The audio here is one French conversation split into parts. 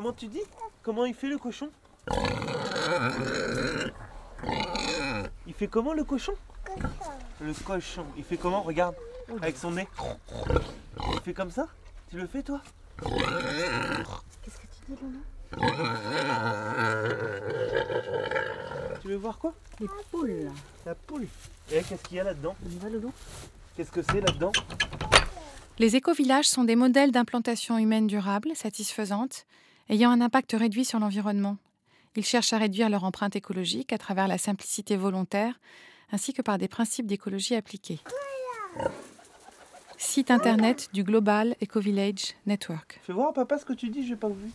Comment tu dis? Comment il fait le cochon? Il fait comment le cochon? Le cochon. Il fait comment? Regarde. Avec son nez. Il fait comme ça? Tu le fais toi? Qu'est-ce que tu dis, Lolo Tu veux voir quoi? Les poules. La poule. Et qu'est-ce qu'il y a là-dedans? On y va, Lolo Qu'est-ce que c'est là-dedans? Les écovillages sont des modèles d'implantation humaine durable, satisfaisante, ayant un impact réduit sur l'environnement. Ils cherchent à réduire leur empreinte écologique à travers la simplicité volontaire, ainsi que par des principes d'écologie appliqués. Site internet du Global Eco-Village Network. Fais voir papa ce que tu dis, j'ai pas vu.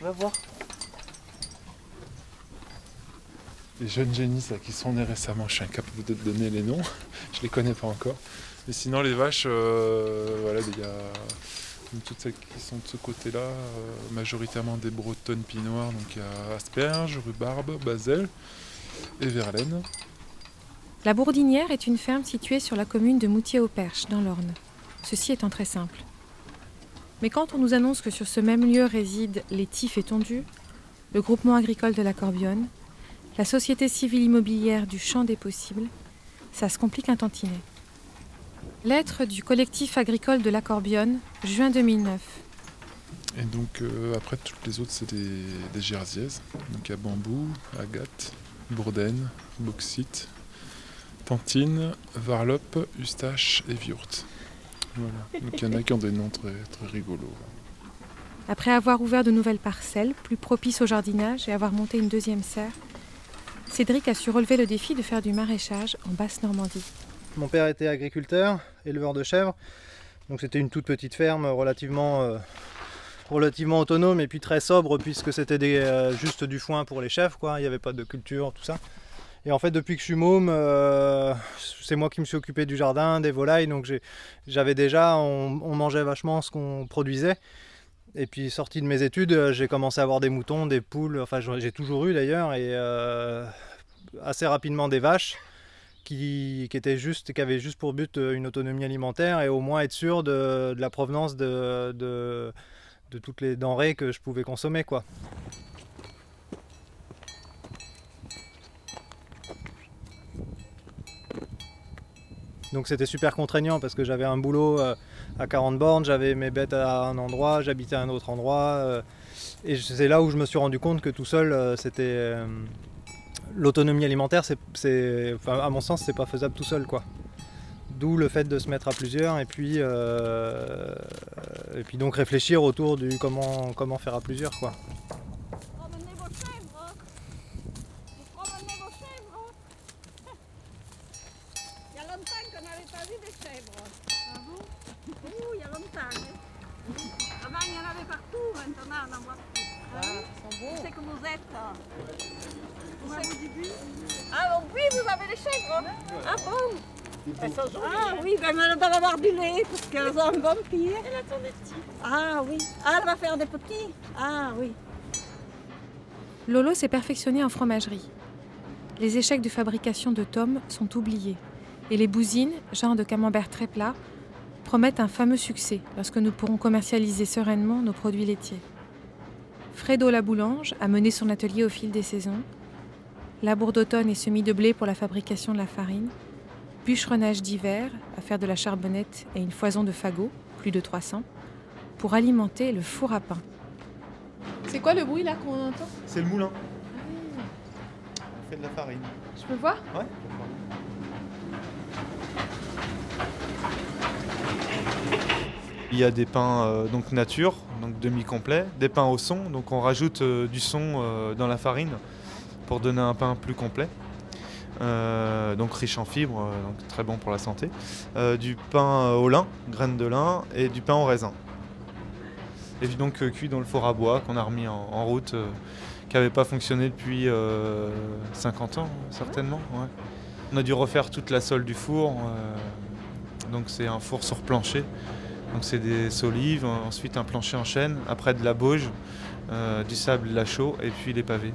Va voir. Les jeunes génisses là, qui sont nés récemment, je suis incapable de te donner les noms, je les connais pas encore. Mais sinon les vaches, euh, voilà, il y a toutes celles qui sont de ce côté-là, euh, majoritairement des bretonnes pinoires, donc il y a asperges, rhubarbe, baselle et verlaine. La Bourdinière est une ferme située sur la commune de Moutier-au-Perche, dans l'Orne. Ceci étant très simple. Mais quand on nous annonce que sur ce même lieu résident les Tifs et Tondus, le groupement agricole de la Corbionne, la société civile immobilière du Champ des Possibles, ça se complique un tantinet. Lettre du collectif agricole de la Corbionne, juin 2009. Et donc euh, après toutes les autres c'est des, des. Donc il y a bambou, agate, bourdaine, bauxite, tantine, varlope, eustache et viurte. Voilà. Donc il y en a qui ont des noms très, très rigolos. Après avoir ouvert de nouvelles parcelles, plus propices au jardinage et avoir monté une deuxième serre, Cédric a su relever le défi de faire du maraîchage en Basse-Normandie. Mon père était agriculteur, éleveur de chèvres. Donc c'était une toute petite ferme relativement, euh, relativement autonome et puis très sobre puisque c'était euh, juste du foin pour les chèvres. Quoi. Il n'y avait pas de culture, tout ça. Et en fait depuis que je suis môme, euh, c'est moi qui me suis occupé du jardin, des volailles. Donc j'avais déjà, on, on mangeait vachement ce qu'on produisait. Et puis sorti de mes études, euh, j'ai commencé à avoir des moutons, des poules, enfin j'ai toujours eu d'ailleurs, et euh, assez rapidement des vaches qui, juste, qui avaient juste pour but euh, une autonomie alimentaire et au moins être sûr de, la provenance de, de, toutes les denrées que je pouvais consommer. Quoi. Donc c'était super contraignant parce que j'avais un boulot euh, à 40 bornes, j'avais mes bêtes à un endroit, j'habitais à un autre endroit. euh, et c'est là où je me suis rendu compte que tout seul, c'était l'autonomie alimentaire, c'est, c'est- enfin, à mon sens, c'est pas faisable tout seul, quoi. D'où le fait de se mettre à plusieurs et puis, euh, et puis donc réfléchir autour du comment, comment faire à plusieurs, quoi. Promenez vos chèvres. Vous promenez vos chèvres. Il y a longtemps qu'on n'avait pas vu des chèvres. Bon? Ouh, il y a longtemps. Avant, il y en avait partout. Maintenant, on en voit plus. Ah, C'est que vous Ah oui, vous avez les chèvres. Ah bon Ah oui, ben elle doit avoir du lait parce qu'elles ont un bon pied. Elle attend des petits. Ah oui. Ah, elle va faire des petits. Ah oui. Lolo s'est perfectionné en fromagerie. Les échecs de fabrication de tomes sont oubliés. Et les bousines, genre de camembert très plat, promettent un fameux succès lorsque nous pourrons commercialiser sereinement nos produits laitiers. Fredo la boulange a mené son atelier au fil des saisons. Labour d'automne et semis de blé pour la fabrication de la farine. Bûcheronnage d'hiver à faire de la charbonnette et une foison de fagots, plus de 300, pour alimenter le four à pain. C'est quoi le bruit là qu'on entend? C'est le moulin. On fait de la farine. Je peux voir? Ouais. Il y a des pains euh, donc nature, donc demi-complet, des pains au son, donc on rajoute euh, du son euh, dans la farine pour donner un pain plus complet. Euh, donc riche en fibres, euh, donc très bon pour la santé. Euh, du pain au lin, graines de lin, et du pain au raisin. Et puis donc cuit dans le four à bois qu'on a remis en, route, qui n'avait pas fonctionné depuis euh, 50 ans certainement. On a dû refaire toute la sole du four, donc c'est un four sur plancher. Donc c'est des solives, ensuite un plancher en chêne, après de la bauge, du sable la chaux et puis les pavés.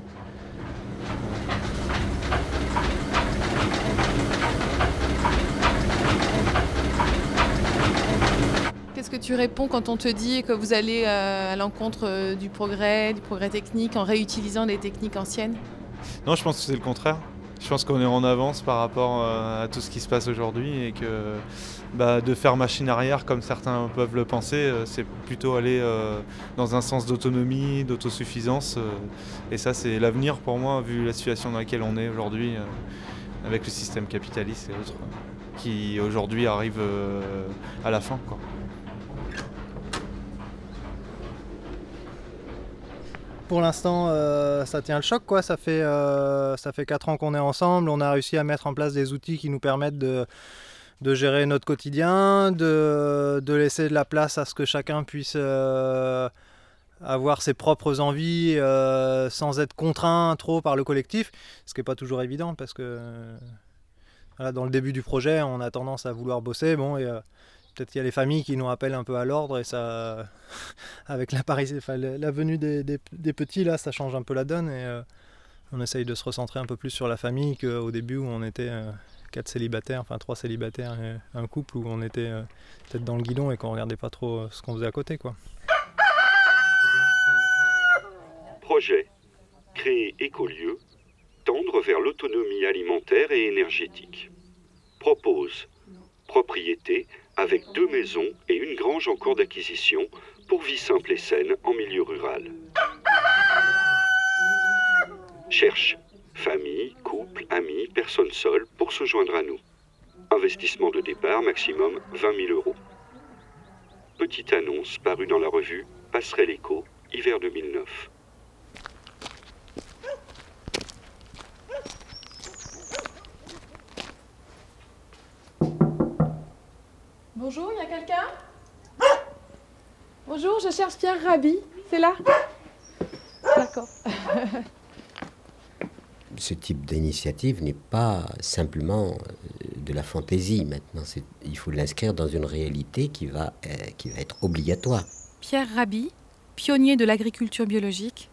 Tu réponds quand on te dit que vous allez euh, à l'encontre euh, du progrès, du progrès technique en réutilisant des techniques anciennes? Non, je pense que c'est le contraire. Je pense qu'on est en avance par rapport euh, à tout ce qui se passe aujourd'hui et que bah, de faire machine arrière comme certains peuvent le penser, c'est plutôt aller dans un sens d'autonomie, d'autosuffisance. et ça, c'est l'avenir pour moi, vu la situation dans laquelle on est aujourd'hui, avec le système capitaliste et autres, qui aujourd'hui arrive à la fin. Pour l'instant, euh, ça tient le choc, quoi. Ça fait, euh, ça fait 4 ans qu'on est ensemble. On a réussi à mettre en place des outils qui nous permettent de, de gérer notre quotidien, de, de laisser de la place à ce que chacun puisse euh, avoir ses propres envies sans être contraint trop par le collectif, ce qui n'est pas toujours évident parce que dans le début du projet, on a tendance à vouloir bosser. Bon, et, peut-être qu'il y a les familles qui nous rappellent un peu à l'ordre et ça, avec la la venue des, petits, là, ça change un peu la donne et euh, on essaye de se recentrer un peu plus sur la famille qu'au début où on était euh, quatre célibataires, enfin trois célibataires et un couple où on était euh, peut-être dans le guidon et qu'on regardait pas trop ce qu'on faisait à côté, quoi. Projet. Créer écolieu, tendre vers l'autonomie alimentaire et énergétique. Propose. Propriété avec deux maisons et une grange en cours d'acquisition pour vie simple et saine en milieu rural. Cherche. Famille, couple, amis, personnes seules pour se joindre à nous. Investissement de départ maximum 20 000 euros. Petite annonce parue dans la revue Passerelle Éco, hiver 2009. Bonjour, il y a quelqu'un? Bonjour, je cherche Pierre Rabhi. C'est là? D'accord. ce type d'initiative n'est pas simplement euh, de la fantaisie maintenant. Il faut l'inscrire dans une réalité qui va, euh, qui va être obligatoire. Pierre Rabhi, pionnier de l'agriculture biologique,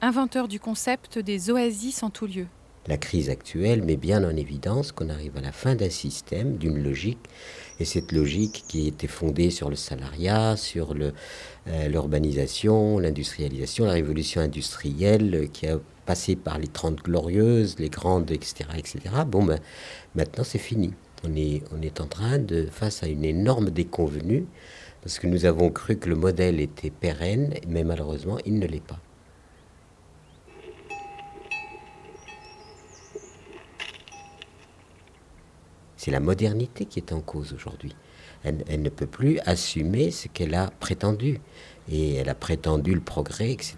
inventeur du concept des oasis en tout lieu. La crise actuelle met bien en évidence qu'on arrive à la fin d'un système, d'une logique, et cette logique qui était fondée sur le salariat, sur euh, l'urbanisation, l'industrialisation, la révolution industrielle, qui a passé par les 30 glorieuses, les grandes, etc., etc. Bon, ben, maintenant c'est fini. On est, on est en train de, face à une énorme déconvenue, parce que nous avons cru que le modèle était pérenne, mais malheureusement, il ne l'est pas. C'est la modernité qui est en cause aujourd'hui. Elle, ne peut plus assumer ce qu'elle a prétendu. Et elle a prétendu le progrès, etc.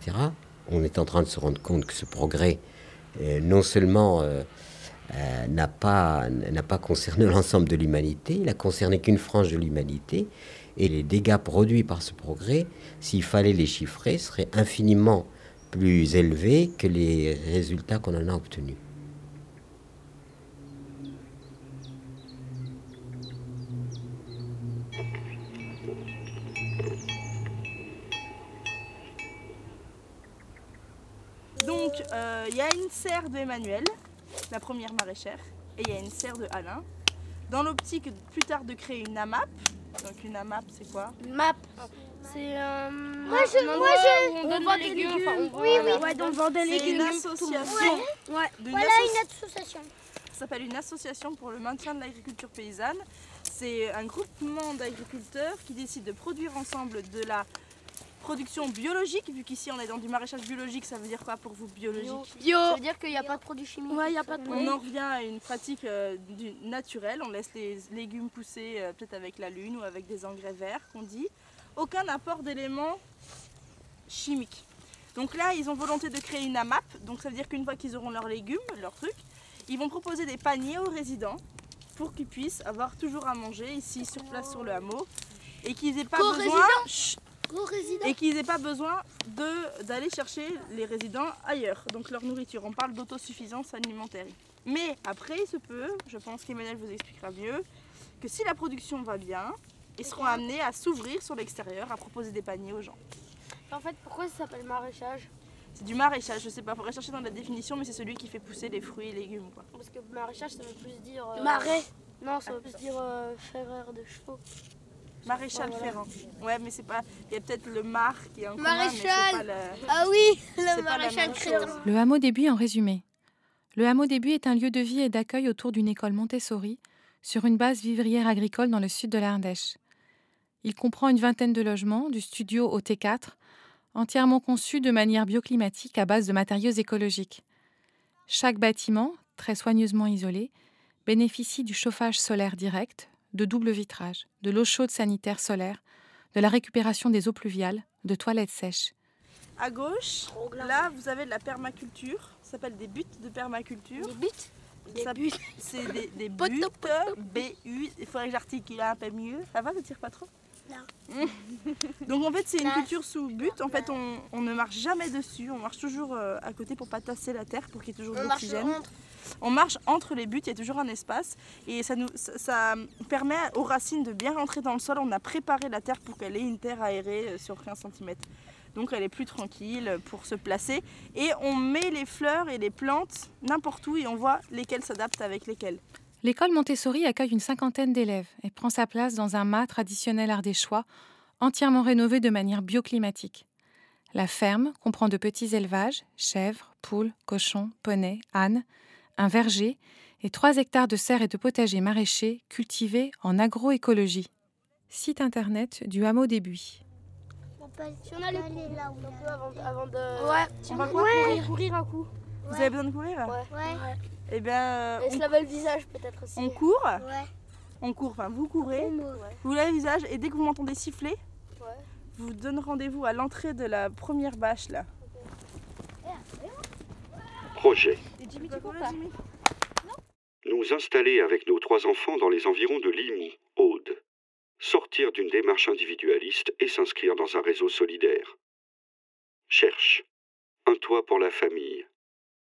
On est en train de se rendre compte que ce progrès, euh, non seulement euh, euh, n'a pas, pas concerné l'ensemble de l'humanité, il n'a concerné qu'une frange de l'humanité. Et les dégâts produits par ce progrès, s'il fallait les chiffrer, seraient infiniment plus élevés que les résultats qu'on en a obtenus. Il y a une serre de Emmanuel, la première maraîchère, et il y a une serre de Alain. Dans l'optique plus tard de créer une AMAP. Donc une AMAP, c'est quoi? Une map. C'est un. Moi, je- un moi, je- où on on donne vend des légumes. légumes. enfin, on- Oui, voilà. oui. Ouais, donc vend des C'est légumes. une association. Ouais. d'une Voilà associ- une association. Ça s'appelle une association pour le maintien de l'agriculture paysanne. C'est un groupement d'agriculteurs qui décident de produire ensemble de la production biologique, vu qu'ici on est dans du maraîchage biologique, ça veut dire quoi pour vous biologique Bio. Ça veut dire qu'il n'y a pas de produits chimiques. Ouais, y a pas de On en revient à une pratique euh, du naturel, on laisse les légumes pousser euh, peut-être avec la lune ou avec des engrais verts qu'on dit. Aucun apport d'éléments chimiques. Donc là, ils ont volonté de créer une AMAP, donc ça veut dire qu'une fois qu'ils auront leurs légumes, leurs trucs, ils vont proposer des paniers aux résidents pour qu'ils puissent avoir toujours à manger ici sur place sur le hameau et qu'ils n'aient pas besoin. Chut. Et qu'ils n'aient pas besoin d'aller chercher les résidents ailleurs, donc leur nourriture. On parle d'autosuffisance alimentaire. Mais après, il se peut, je pense qu'Emmanuel vous expliquera mieux, que si la production va bien, ils seront amenés à s'ouvrir sur l'extérieur, à proposer des paniers aux gens. En fait, pourquoi ça s'appelle maraîchage? C'est du maraîchage, je sais pas, faudrait chercher dans la définition, mais c'est celui qui fait pousser les fruits et légumes. Quoi. Parce que maraîchage, ça veut plus dire. euh, Marais. Non, ça veut plus dire euh, ferreur de chevaux. Maréchal Ferrand. Ouais, mais c'est pas. Il y a peut-être le mar qui est en commun, Maréchal. mais c'est pas le. Ah oui, le maréchal Crétin. Le hameau des Buis en résumé. Le hameau des Buis est un lieu de vie et d'accueil autour d'une école Montessori sur une base vivrière agricole dans le sud de l'Ardèche. Il comprend une vingtaine de logements, du studio au T4, entièrement conçus de manière bioclimatique à base de matériaux écologiques. Chaque bâtiment, très soigneusement isolé, bénéficie du chauffage solaire direct, de double vitrage, de l'eau chaude sanitaire solaire, de la récupération des eaux pluviales, de toilettes sèches. À gauche, là, vous avez de la permaculture. Ça s'appelle des buts de permaculture. Des buts Ça- C'est des, des buts, B-U. Il faudrait que j'articule un peu mieux. Ça va, ne tire pas trop? Non. Donc en fait, c'est une culture sous but. En fait, on, on ne marche jamais dessus. On marche toujours euh, à côté pour pas tasser la terre, pour qu'il y ait toujours de On marche l'oxygène. On marche entre les buts, il y a toujours un espace. Et ça, nous, ça permet aux racines de bien rentrer dans le sol. On a préparé la terre pour qu'elle ait une terre aérée euh, sur 15 cm. Donc elle est plus tranquille pour se placer. Et on met les fleurs et les plantes n'importe où et on voit lesquelles s'adaptent avec lesquelles. L'école Montessori accueille une cinquantaine d'élèves et prend sa place dans un mât traditionnel ardéchois, entièrement rénové de manière bioclimatique. La ferme comprend de petits élevages, chèvres, poules, cochons, poneys, ânes, un verger et 3 hectares de serres et de potagers maraîchers cultivés en agroécologie. Site internet du hameau des Buis. Si on a les aller là où un peu avant, avant de. Ouais, Tu on va veux quoi courir, courir un coup. Vous avez besoin de courir? Ouais. ouais. Eh bien, euh, Et se on, laver le visage peut-être aussi. on court? Ouais. On court, enfin vous courez. Ouais. Vous lavez le visage et dès que vous m'entendez siffler, Ouais. vous donne rendez-vous à l'entrée de la première bâche là. Projet. Et Jimmy, tu cours pas Nous installer avec nos trois enfants dans les environs de Limoux, Aude. Sortir d'une démarche individualiste et s'inscrire dans un réseau solidaire. Cherche. Un toit pour la famille.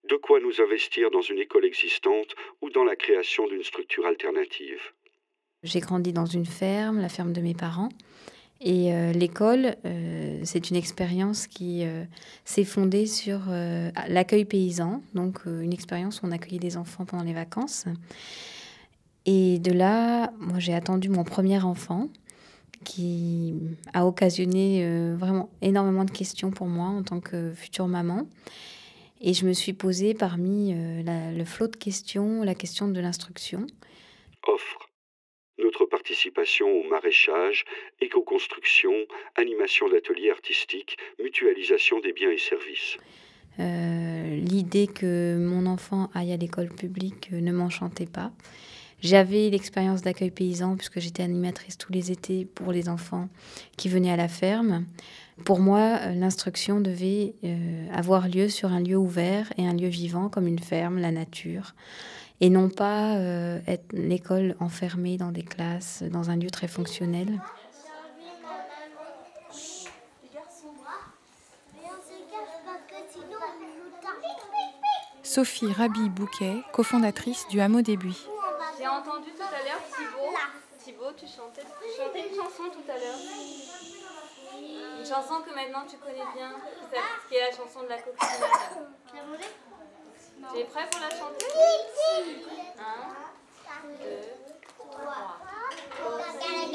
De quoi nous investir dans une école existante ou dans la création d'une structure alternative. J'ai grandi dans une ferme, la ferme de mes parents. Et euh, l'école, euh, c'est une expérience qui euh, s'est fondée sur l'accueil paysan, donc une expérience où on accueillait des enfants pendant les vacances. Et de là, moi j'ai attendu mon premier enfant qui a occasionné vraiment énormément de questions pour moi en tant que future maman. Et je me suis posée parmi le flot de questions, la question de l'instruction. Offre. Notre participation au maraîchage, éco-construction, animation d'ateliers artistiques, mutualisation des biens et services. Euh, L'idée que mon enfant aille à l'école publique euh, ne m'enchantait pas. J'avais l'expérience d'accueil paysan puisque j'étais animatrice tous les étés pour les enfants qui venaient à la ferme. Pour moi, euh, l'instruction devait avoir lieu sur un lieu ouvert et un lieu vivant comme une ferme, la nature, et non pas euh, être l'école enfermée dans des classes, dans un lieu très fonctionnel. Sophie Rabi Bouquet, cofondatrice du hameau des Buis. J'ai entendu tout à l'heure Thibaut. Thibaut, tu chantais, tu chantais une chanson tout à l'heure. Une chanson que maintenant tu connais bien, qui est la chanson de la coccinelle. Tu es prêt pour la chanter Un, deux, trois. C'était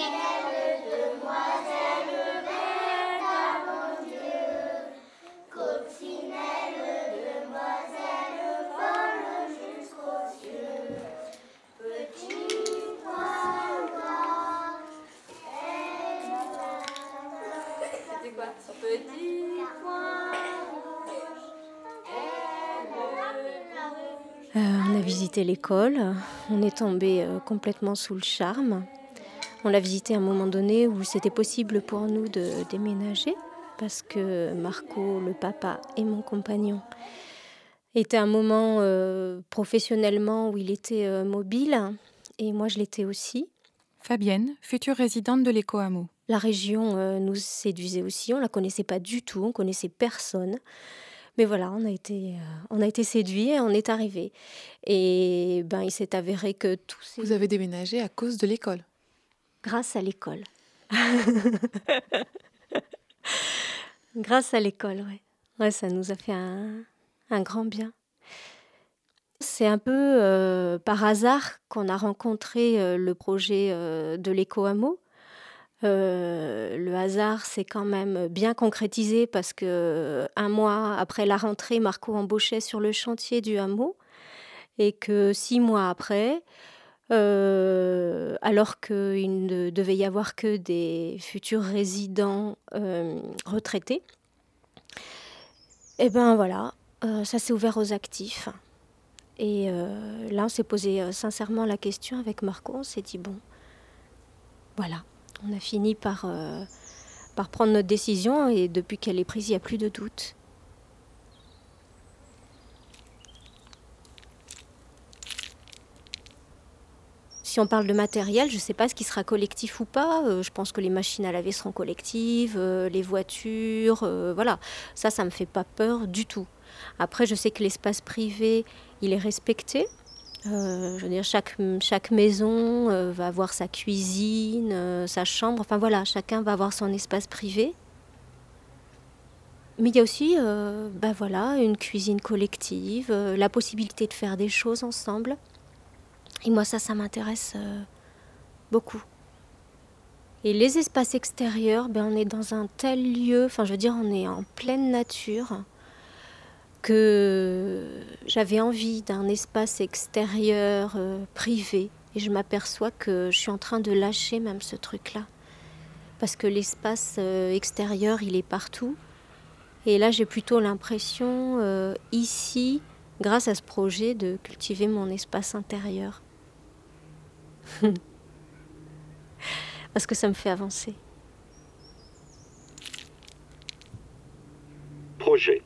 visité l'école, on est tombé euh, complètement sous le charme. On l'a visité à un moment donné où c'était possible pour nous de déménager parce que Marco, le papa et mon compagnon étaient à un moment euh, professionnellement où il était euh, mobile et moi je l'étais aussi. Fabienne, future résidente de l'éco-hameau. La région euh, nous séduisait aussi, on la connaissait pas du tout, on connaissait personne. Mais voilà, on a été, euh, on a été séduits et on est arrivé. Et ben, il s'est avéré que tous ces... Vous avez déménagé à cause de l'école Grâce à l'école. Grâce à l'école, ouais. Ouais, ça nous a fait un, un grand bien. C'est un peu euh, par hasard qu'on a rencontré euh, le projet euh, de l'éco-hameau. Euh, le hasard s'est quand même bien concrétisé parce que un mois après la rentrée, Marco embauchait sur le chantier du hameau et que six mois après, euh, alors qu'il ne devait y avoir que des futurs résidents euh, retraités, et eh ben voilà, ça s'est ouvert aux actifs. Et là, on s'est posé sincèrement la question avec Marco. On s'est dit bon, voilà, on a fini par, euh, par prendre notre décision et depuis qu'elle est prise, il n'y a plus de doute. Si on parle de matériel, je ne sais pas ce qui sera collectif ou pas. Euh, je pense que les machines à laver seront collectives, euh, les voitures, voilà. Ça, ça ne me fait pas peur du tout. Après, je sais que l'espace privé, il est respecté. Euh, je veux dire, chaque, maison euh, va avoir sa cuisine, euh, sa chambre. Enfin voilà, chacun va avoir son espace privé. Mais il y a aussi ben voilà, une cuisine collective, la possibilité de faire des choses ensemble. Et moi, ça, ça m'intéresse beaucoup. Et les espaces extérieurs, ben, on est dans un tel lieu, enfin je veux dire, on est en pleine nature que j'avais envie d'un espace extérieur euh, privé et je m'aperçois que je suis en train de lâcher même ce truc-là. Parce que l'espace euh, extérieur, il est partout. Et là, j'ai plutôt l'impression, euh, ici, grâce à ce projet, de cultiver mon espace intérieur. Parce que ça me fait avancer. Projet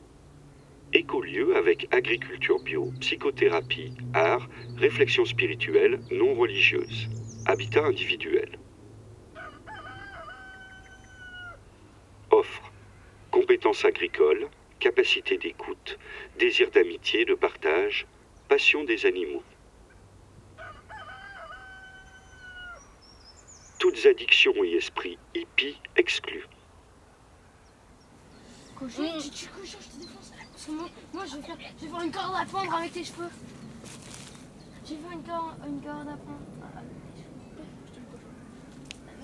écolieu avec agriculture bio, psychothérapie, art, réflexion spirituelle non religieuse, habitat individuel. Offre compétences agricoles, capacité d'écoute, désir d'amitié, de partage, passion des animaux. Toutes addictions et esprits hippies exclus. Moi, je vais, faire, je vais faire une corde à pendre avec tes cheveux. J'ai fait une corde, une corde à pendre.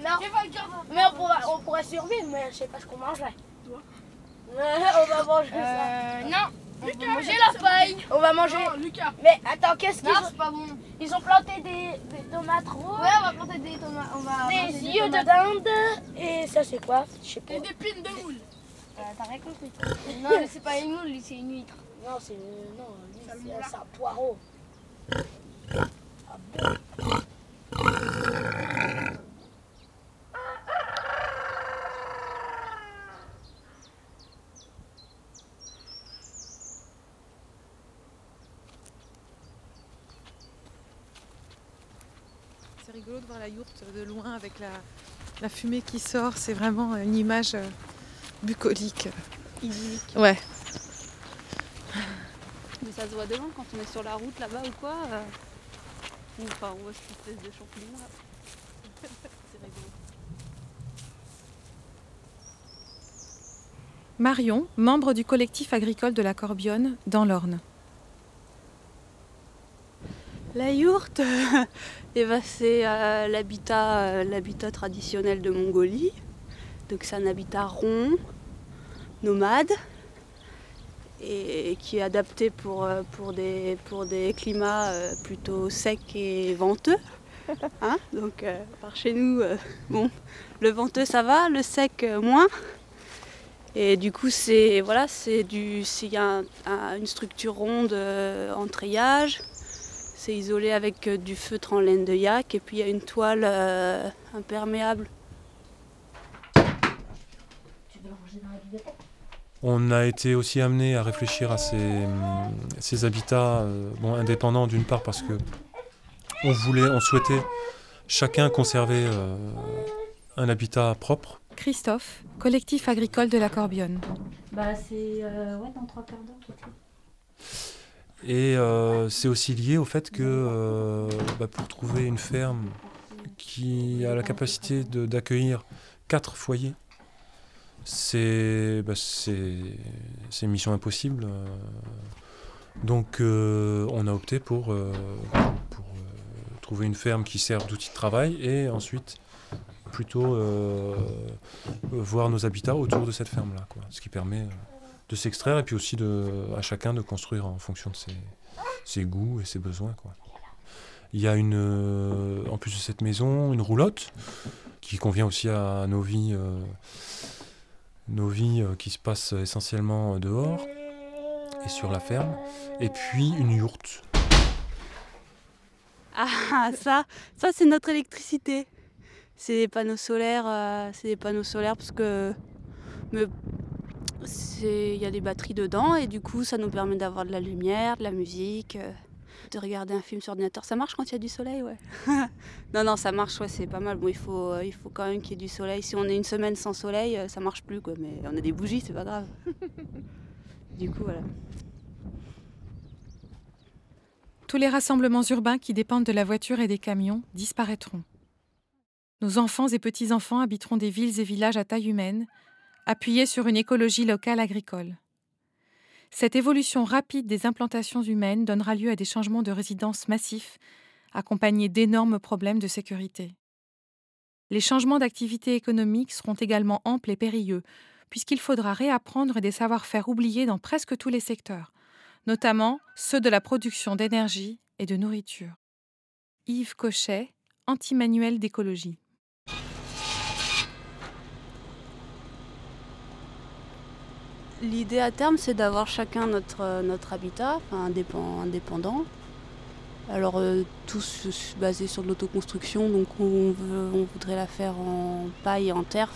Non, mais on pourrait, on pourrait survivre, mais je sais pas ce qu'on mangerait. on va manger ça. Euh, non, on va manger la feuille. On va manger. Lucas. Mais attends, qu'est-ce qu'ils ont pas bon. Ils ont planté des, des tomates roses. Ouais, on va planter des tomates. On va des yeux de dinde. Et ça, c'est quoi? Je sais pas. Et des pines de moule. Euh, T'as rien compris. Non, mais c'est pas une moule, c'est une huître. Non, c'est non, lui, c'est un poireau. C'est rigolo de voir la yourte de loin avec la, la fumée qui sort. C'est vraiment une image euh, bucolique. Idyllique. Ouais. Mais ça se voit de loin quand on est sur la route là-bas ou quoi. euh, enfin, on voit cette espèce de champignon là. C'est rigolo. Marion, membre du collectif agricole de la Corbionne, dans l'Orne. La yourte, eh ben, c'est euh, l'habitat, euh, l'habitat traditionnel de Mongolie. Donc c'est un habitat rond, nomade, et qui est adapté pour, euh, pour, des, pour des climats euh, plutôt secs et venteux. Hein Donc euh, par chez nous, euh, bon, le venteux ça va, le sec euh, moins. Et du coup, c'est voilà, c'est du, c'est- il y a un- un- une structure ronde euh, en treillage. C'est isolé avec euh, du feutre en laine de yak et puis il y a une toile euh, imperméable. On a été aussi amené à réfléchir à ces, ces habitats euh, bon, indépendants d'une part parce que on voulait, on souhaitait chacun conserver euh, un habitat propre. Christophe, collectif agricole de la Corbionne. Bah, c'est euh, ouais, dans trois quarts d'heure. Et euh, c'est aussi lié au fait que euh, bah, pour trouver une ferme qui a la capacité de- d'accueillir quatre foyers, c'est bah, mission impossible. euh. Donc euh, on a opté pour, euh, pour trouver une ferme qui serve d'outil de travail et ensuite plutôt voir nos habitats autour de cette ferme-là. Ce qui permet de s'extraire et puis aussi de, à chacun de construire en fonction de ses, ses goûts et ses besoins. quoi. Il y a une, en plus de cette maison, une roulotte qui convient aussi à nos vies, nos vies euh, qui se passent essentiellement dehors et sur la ferme. Et puis une yourte. Ah, ça, ça c'est notre électricité. C'est des panneaux solaires, euh, c'est des panneaux solaires parce que il y a des batteries dedans et du coup ça nous permet d'avoir de la lumière, de la musique, euh, de regarder un film sur ordinateur. Ça marche quand il y a du soleil, ouais. non, non, ça marche, ouais, c'est pas mal. Bon, il faut, euh, il faut quand même qu'il y ait du soleil. Si on est une semaine sans soleil, euh, ça marche plus, quoi. Mais on a des bougies, c'est pas grave. du coup, voilà. Tous les rassemblements urbains qui dépendent de la voiture et des camions disparaîtront. Nos enfants et petits-enfants habiteront des villes et villages à taille humaine, appuyés sur une écologie locale agricole. Cette évolution rapide des implantations humaines donnera lieu à des changements de résidence massifs, accompagnés d'énormes problèmes de sécurité. Les changements d'activité économique seront également amples et périlleux, puisqu'il faudra réapprendre des savoir-faire oubliés dans presque tous les secteurs, notamment ceux de la production d'énergie et de nourriture. Yves Cochet, anti-manuel d'écologie. L'idée à terme, c'est d'avoir chacun notre, euh, notre habitat, indépendant. Alors, euh, tous basés sur de l'autoconstruction, donc on, voudrait la faire en paille et en terre,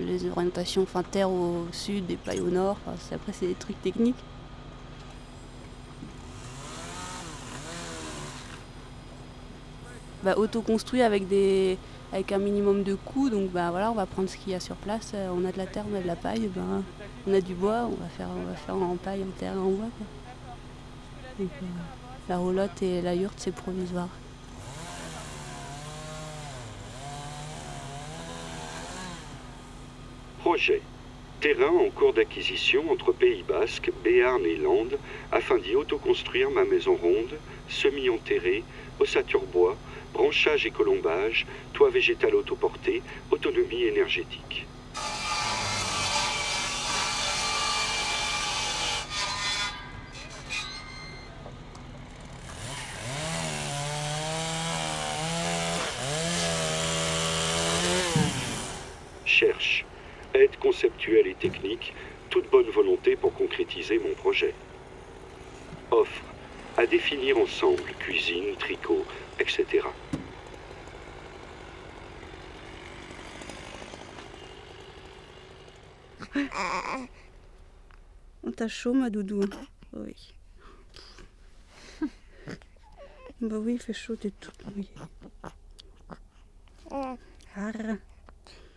les orientations, enfin, terre au sud et paille au nord, après c'est des trucs techniques. Bah, autoconstruit avec, des, avec un minimum de coûts, donc bah, voilà, on va prendre ce qu'il y a sur place, Euh, on a de la terre, on a de la paille, ben, on a du bois, on va faire, on en paille, en terre en bois. euh, la roulotte et la yourte, c'est provisoire. Terrain en cours d'acquisition entre Pays Basque, Béarn et Landes afin d'y autoconstruire ma maison ronde, semi-enterrée, ossature bois, branchage et colombage, toit végétal autoporté, autonomie énergétique. Cherche. Aide conceptuelle et technique, toute bonne volonté pour mon projet. Offre. À définir ensemble, cuisine, tricot, etc. On t'a chaud, ma doudou? Oui. bah oui, il fait chaud, t'es toute mouillée.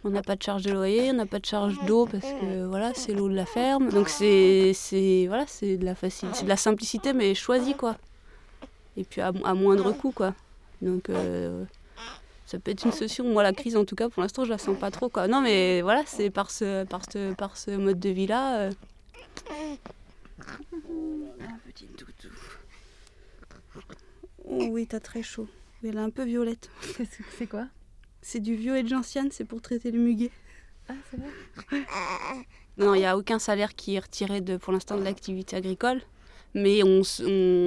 On n'a pas de charge de loyer, on n'a pas de charge d'eau parce que voilà, c'est l'eau de la ferme. Donc c'est c'est voilà, c'est de la facilité, c'est de la simplicité mais choisie quoi. Et puis à, à moindre coût quoi. Donc euh, ça peut être une solution. Moi la crise en tout cas pour l'instant je la sens pas trop quoi. Non mais voilà, c'est par ce par ce par ce mode de vie là. Petit doudou. Oh oui, t'as très chaud. Elle est un peu violette. C'est quoi? C'est du violet de gentiane, c'est pour traiter le muguet. Ah, c'est vrai Non, il n'y a aucun salaire qui est retiré de, pour l'instant de l'activité agricole. Mais on,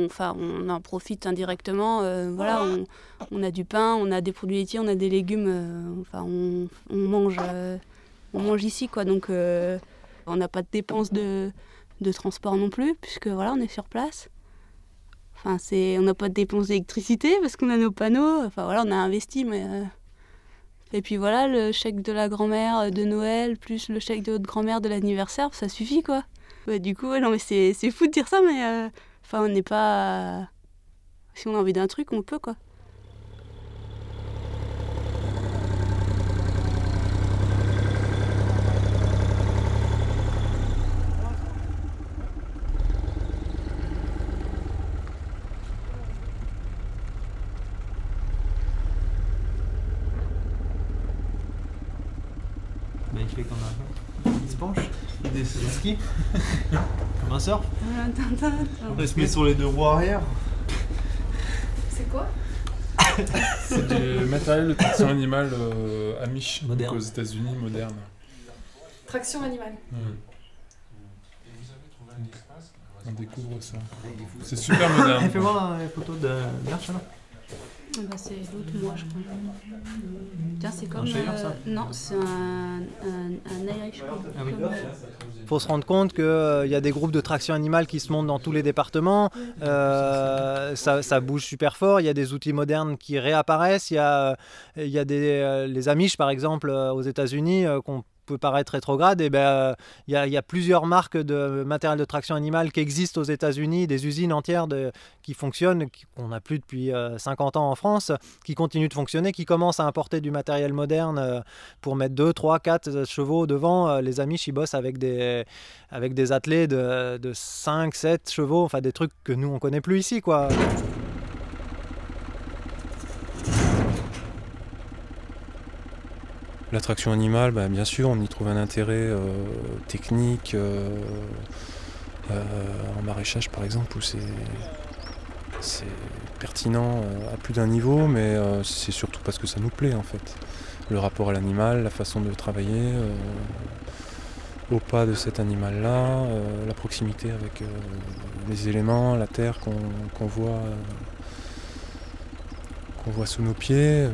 enfin, on en profite indirectement. euh, voilà, on, on a du pain, on a des produits laitiers, on a des légumes. euh, enfin, on, on mange, euh, on mange ici, quoi. Donc, on n'a pas de dépenses de, de transport non plus, puisque voilà, on est sur place. Enfin, c'est, on n'a pas de dépenses d'électricité parce qu'on a nos panneaux. Enfin, voilà, on a investi, mais. Euh, et puis voilà, le chèque de la grand-mère de Noël, plus le chèque de votre grand-mère de l'anniversaire, ça suffit quoi. Du coup, mais c'est, c'est fou de dire ça, mais euh, enfin, on n'est pas. Si on a envie d'un truc, on peut quoi. Bah, il fait comme un. Il se penche, il descend du ski, comme un surf. Il se met sur les deux roues arrière. C'est quoi C'est du matériel de traction animale euh, Amish, aux États-Unis, moderne. Traction animale. On découvre ça. C'est super moderne. Fais voir la photo de alors. Bah, c'est l'autre moi je crois. Tiens, c'est Un comme. Shire, euh, ça non, c'est un, un, un Irish. Ah oui. Comme, euh, Il faut se rendre compte qu'il y a des groupes de traction animale qui se montent dans tous les départements. Euh, ça, ça bouge super fort. Il y a des outils modernes qui réapparaissent. Il y a, il y a des, euh, les Amish, par exemple, euh, aux États-Unis, euh, qu'on peut paraître rétrograde. Et ben, euh, il, il y a plusieurs marques de matériel de traction animale qui existent aux États-Unis, des usines entières qui fonctionnent, qu'on n'a plus depuis euh, 50 ans en France, qui continuent de fonctionner, qui commencent à importer du matériel moderne euh, pour mettre 2, 3, 4 chevaux devant. Euh, Les Amish, ils bossent avec des, avec des attelés de, de 5, 7 chevaux, enfin des trucs que nous, on connaît plus ici, quoi. L'attraction animale, bah, bien sûr, on y trouve un intérêt euh, technique euh, euh, en maraîchage par exemple, où c'est pertinent à plus d'un niveau, mais c'est surtout parce que ça nous plaît en fait. Le rapport à l'animal, la façon de travailler, au pas de cet animal-là, la proximité avec les éléments, la terre qu'on voit, qu'on voit sous nos pieds.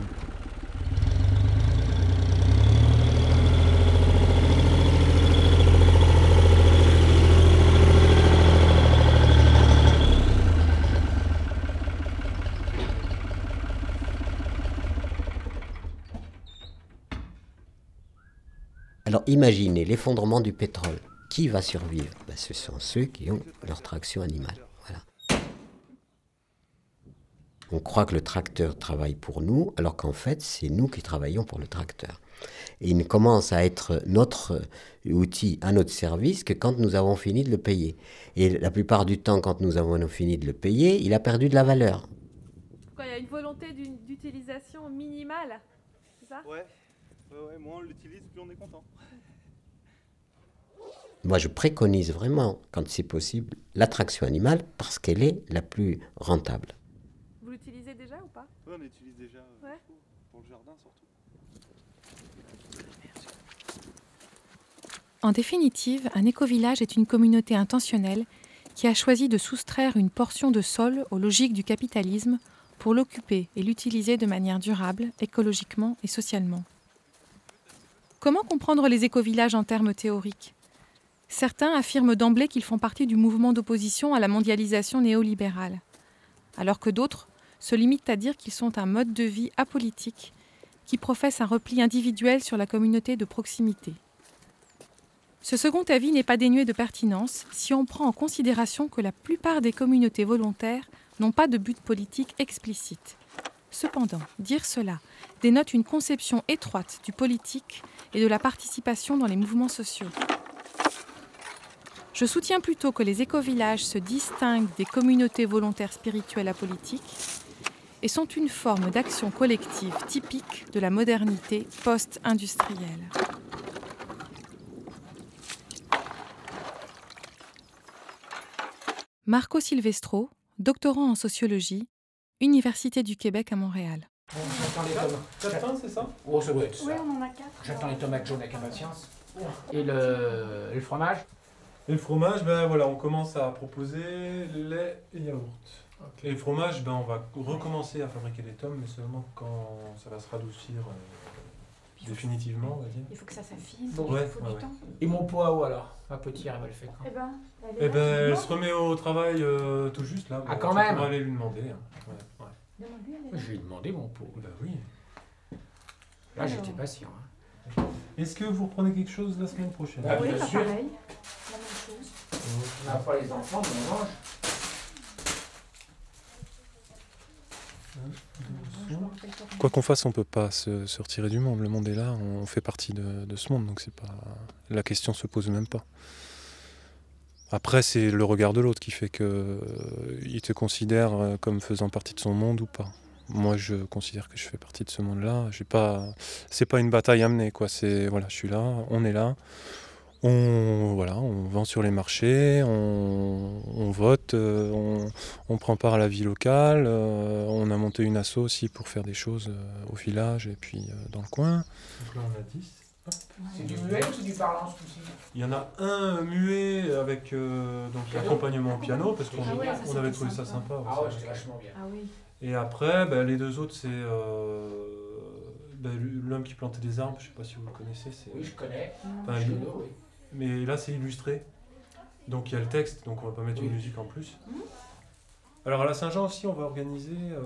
Alors imaginez l'effondrement du pétrole. Qui va survivre? Ben, Ce sont ceux qui ont leur traction animale. Voilà. On croit que le tracteur travaille pour nous, alors qu'en fait, c'est nous qui travaillons pour le tracteur. Et il ne commence à être notre outil à notre service que quand nous avons fini de le payer. Et la plupart du temps, quand nous avons fini de le payer, il a perdu de la valeur. Il y a une volonté d'une- d'utilisation minimale C'est ça? Ouais. Ouais, ouais, moins on l'utilise, plus on est content. Moi, je préconise vraiment, quand c'est possible, l'attraction animale parce qu'elle est la plus rentable. Vous l'utilisez déjà ou pas? Ouais, on l'utilise déjà euh, Ouais. pour le jardin surtout. En définitive, un écovillage est une communauté intentionnelle qui a choisi de soustraire une portion de sol aux logiques du capitalisme pour l'occuper et l'utiliser de manière durable, écologiquement et socialement. Comment comprendre les écovillages en termes théoriques? Certains affirment d'emblée qu'ils font partie du mouvement d'opposition à la mondialisation néolibérale, alors que d'autres se limitent à dire qu'ils sont un mode de vie apolitique qui professe un repli individuel sur la communauté de proximité. Ce second avis n'est pas dénué de pertinence si on prend en considération que la plupart des communautés volontaires n'ont pas de but politique explicite. Cependant, dire cela dénote une conception étroite du politique et de la participation dans les mouvements sociaux. Je soutiens plutôt que les écovillages se distinguent des communautés volontaires spirituelles apolitiques et sont une forme d'action collective typique de la modernité post-industrielle. Marco Silvestro, doctorant en sociologie, Université du Québec à Montréal. J'attends les tomates. Quatre pains, c'est ça? Oh, ça doit être ça. Oui, on en a quatre. J'attends les tomates jaunes avec impatience. Et le, le fromage? Et le fromage, ben voilà, on commence à proposer lait et yaourt. Et le fromage, ben on va recommencer à fabriquer les tomes, mais seulement quand ça va se radoucir euh, définitivement, on va dire. Il faut que ça s'affine, Bon, il ouais, faut ouais, du ouais. temps. Et mon poids où alors? Ma petite, elle me le quand Eh ben, elle Eh ben, elle se remet au travail euh, tout juste là. Ah, Bon, quand même pourras aller lui demander. hein. Ouais, est là. Je lui ai demandé mon pot. Bah oui. Là, j'étais patient. hein. Est-ce que vous reprenez quelque chose la semaine prochaine? Ah, Oui, bien sûr. pareil. La même chose. On n'a pas les enfants, mais on mange. Quoi qu'on fasse, on peut pas se, se retirer du monde. Le monde est là, on fait partie de, de ce monde, donc c'est pas la question se pose même pas. Après, c'est le regard de l'autre qui fait que euh, il te considère euh, comme faisant partie de son monde ou pas. Moi, je considère que je fais partie de ce monde-là. J'ai pas, c'est pas une bataille à mener, quoi. C'est voilà, je suis là, on est là, On, voilà, on vend sur les marchés, on, vote, on, on, prend part à la vie locale, on a monté une asso aussi pour faire des choses au village et puis dans le coin. Donc là on a 10. C'est du muet ou c'est du parlant ce coup-ci? Il y en a un muet avec euh, donc l'accompagnement au piano parce qu'on Ah on avait trouvé ça sympa. Ah ouais, c'était vachement bien. Ah oui. Et après, ben, les deux autres, c'est euh, ben, l'homme qui plantait des arbres. Je sais pas si vous le connaissez. c'est- Oui, je connais. Enfin, Je il- connais, oui. Mais là, c'est illustré. Donc il y a le texte, donc on va pas mettre Oui. une musique en plus. Alors à la Saint-Jean aussi, on va organiser. euh,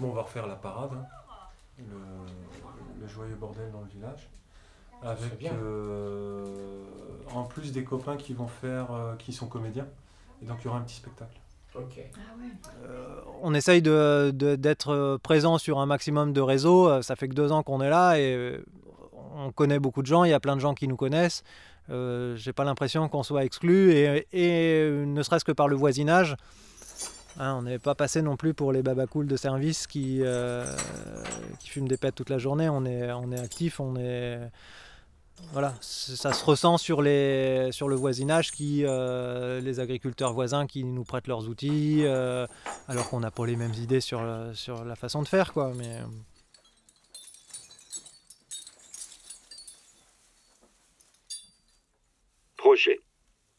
Bon, on va refaire la parade, hein, le, le joyeux bordel dans le village. Serait Avec bien. euh, en plus des copains qui vont faire, euh, qui sont comédiens. Et donc il y aura un petit spectacle. Ok. on essaye de- de- d'être présent sur un maximum de réseaux. Euh, Ça fait que deux ans qu'on est là et euh, on connaît beaucoup de gens. Il y a plein de gens qui nous connaissent. Euh, J'ai pas l'impression qu'on soit exclu et, et ne serait-ce que par le voisinage. Hein, on n'est pas passé non plus pour les babacools de service qui, euh, qui fument des pètes toute la journée. On est, on actif. Voilà, ça se ressent sur, le voisinage, qui, euh, les agriculteurs voisins qui nous prêtent leurs outils, euh, alors qu'on n'a pas les mêmes idées sur, la façon de faire. Quoi, mais, Projet.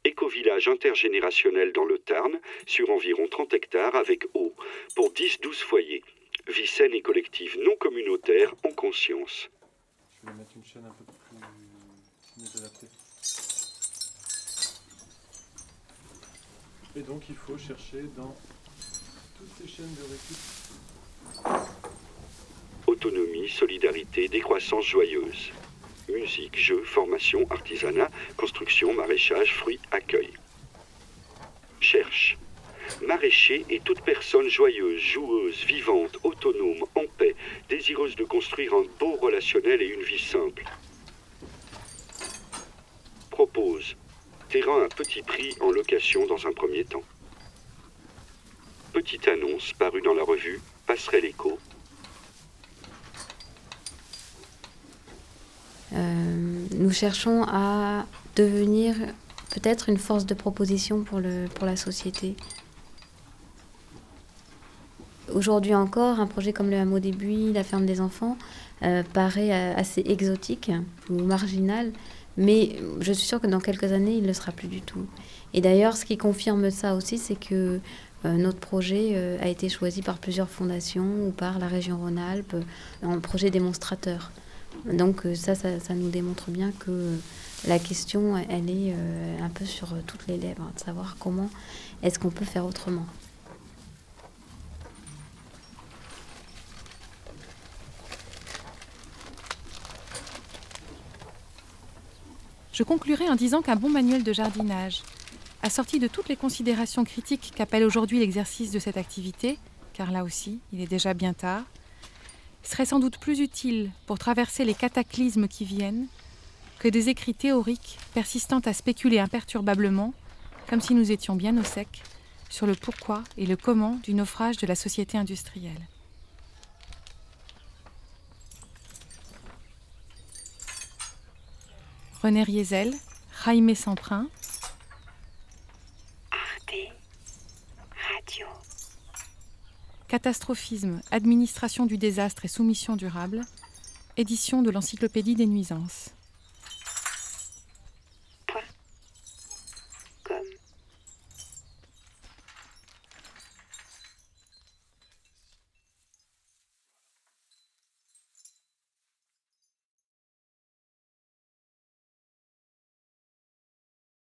Éco-village intergénérationnel dans le Tarn, sur environ 30 hectares avec eau, pour 10-12 foyers. Vie saine et collective non communautaire en conscience. Je vais mettre une chaîne un peu plus mieux adaptée. Et donc il faut chercher dans toutes ces chaînes de récup. Autonomie, solidarité, décroissance joyeuse. Musique, jeux, formation, artisanat, construction, maraîchage, fruits, accueil. Cherche. Maraîcher est toute personne joyeuse, joueuse, vivante, autonome, en paix, désireuse de construire un beau relationnel et une vie simple. Propose. Terrain à petit prix en location dans un premier temps. Petite annonce parue dans la revue Passerelle Éco Euh, nous cherchons à devenir peut-être une force de proposition pour, la société. Aujourd'hui encore, un projet comme le hameau des Buis, la ferme des enfants, euh, paraît euh, assez exotique ou marginal, mais je suis sûre que dans quelques années, il ne le sera plus du tout. Et d'ailleurs, ce qui confirme ça aussi, c'est que euh, notre projet a été choisi par plusieurs fondations ou par la région Rhône-Alpes en projet démonstrateur. Donc euh, ça, ça, nous démontre bien que la question, elle est euh, un peu sur euh, toutes les lèvres, de savoir comment est-ce qu'on peut faire autrement. Je conclurai en disant qu'un bon manuel de jardinage, assorti de toutes les considérations critiques qu'appelle aujourd'hui l'exercice de cette activité, car là aussi, il est déjà bien tard, serait sans doute plus utile pour traverser les cataclysmes qui viennent que des écrits théoriques persistant à spéculer imperturbablement, comme si nous étions bien au sec, sur le pourquoi et le comment du naufrage de la société industrielle. René Riesel, Jaime Samprin, Catastrophisme, administration du désastre et soumission durable, édition de l'Encyclopédie des nuisances.